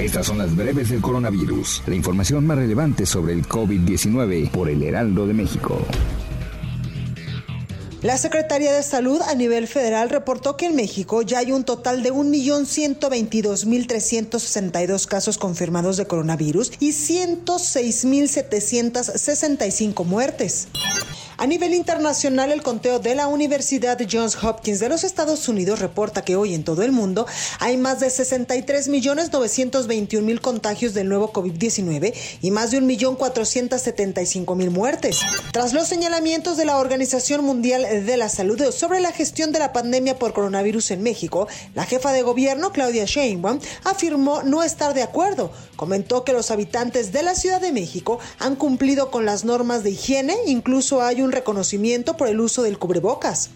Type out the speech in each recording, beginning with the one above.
Estas son las breves del coronavirus. La información más relevante sobre el COVID-19 por el Heraldo de México. La Secretaría de Salud a nivel federal reportó que en México ya hay un total de 1.122.362 casos confirmados de coronavirus y 106.765 muertes. A nivel internacional, el conteo de la Universidad Johns Hopkins de los Estados Unidos reporta que hoy en todo el mundo hay más de 63.921.000 contagios del nuevo COVID-19 y más de 1.475.000 muertes. Tras los señalamientos de la Organización Mundial de la Salud sobre la gestión de la pandemia por coronavirus en México, la jefa de gobierno, Claudia Sheinbaum, afirmó no estar de acuerdo. Comentó que los habitantes de la Ciudad de México han cumplido con las normas de higiene, incluso hay un reconocimiento por el uso del cubrebocas.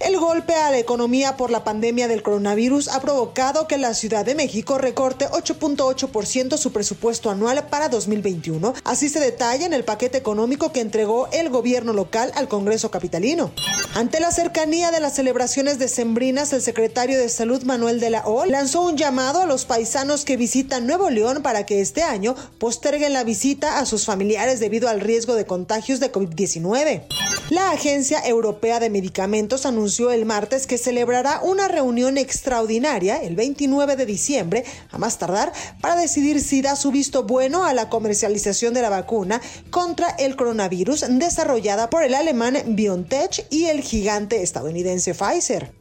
El golpe a la economía por la pandemia del coronavirus ha provocado que la Ciudad de México recorte 8.8% su presupuesto anual para 2021. Así se detalla en el paquete económico que entregó el gobierno local al Congreso capitalino. Ante la cercanía de las celebraciones decembrinas, el secretario de Salud Manuel de la O lanzó un llamado a los paisanos que visitan Nuevo León para que este año posterguen la visita a sus familiares debido al riesgo de contagios de COVID-19. La Agencia Europea de Medicamentos anunció el martes que celebrará una reunión extraordinaria el 29 de diciembre, a más tardar, para decidir si da su visto bueno a la comercialización de la vacuna contra el coronavirus desarrollada por el alemán BioNTech y el gigante estadounidense Pfizer.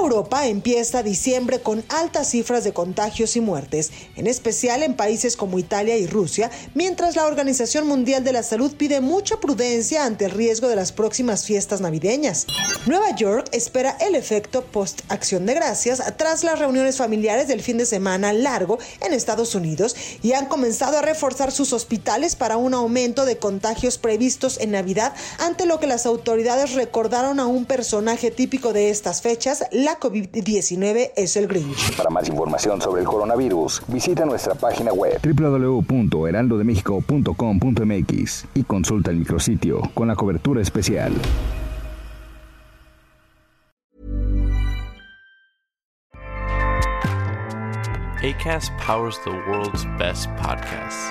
Europa empieza diciembre con altas cifras de contagios y muertes, en especial en países como Italia y Rusia, mientras la Organización Mundial de la Salud pide mucha prudencia ante el riesgo de las próximas fiestas navideñas. Nueva York espera el efecto post-acción de gracias tras las reuniones familiares del fin de semana largo en Estados Unidos y han comenzado a reforzar sus hospitales para un aumento de contagios previstos en Navidad ante lo que las autoridades recordaron a un personaje típico de estas fechas, la COVID-19 es el Grinch. Para más información sobre el coronavirus, visita nuestra página web www.heraldodemexico.com.mx y consulta el micrositio con la cobertura especial. ACAST powers the world's best podcasts.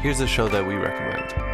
Here's a show that we recommend.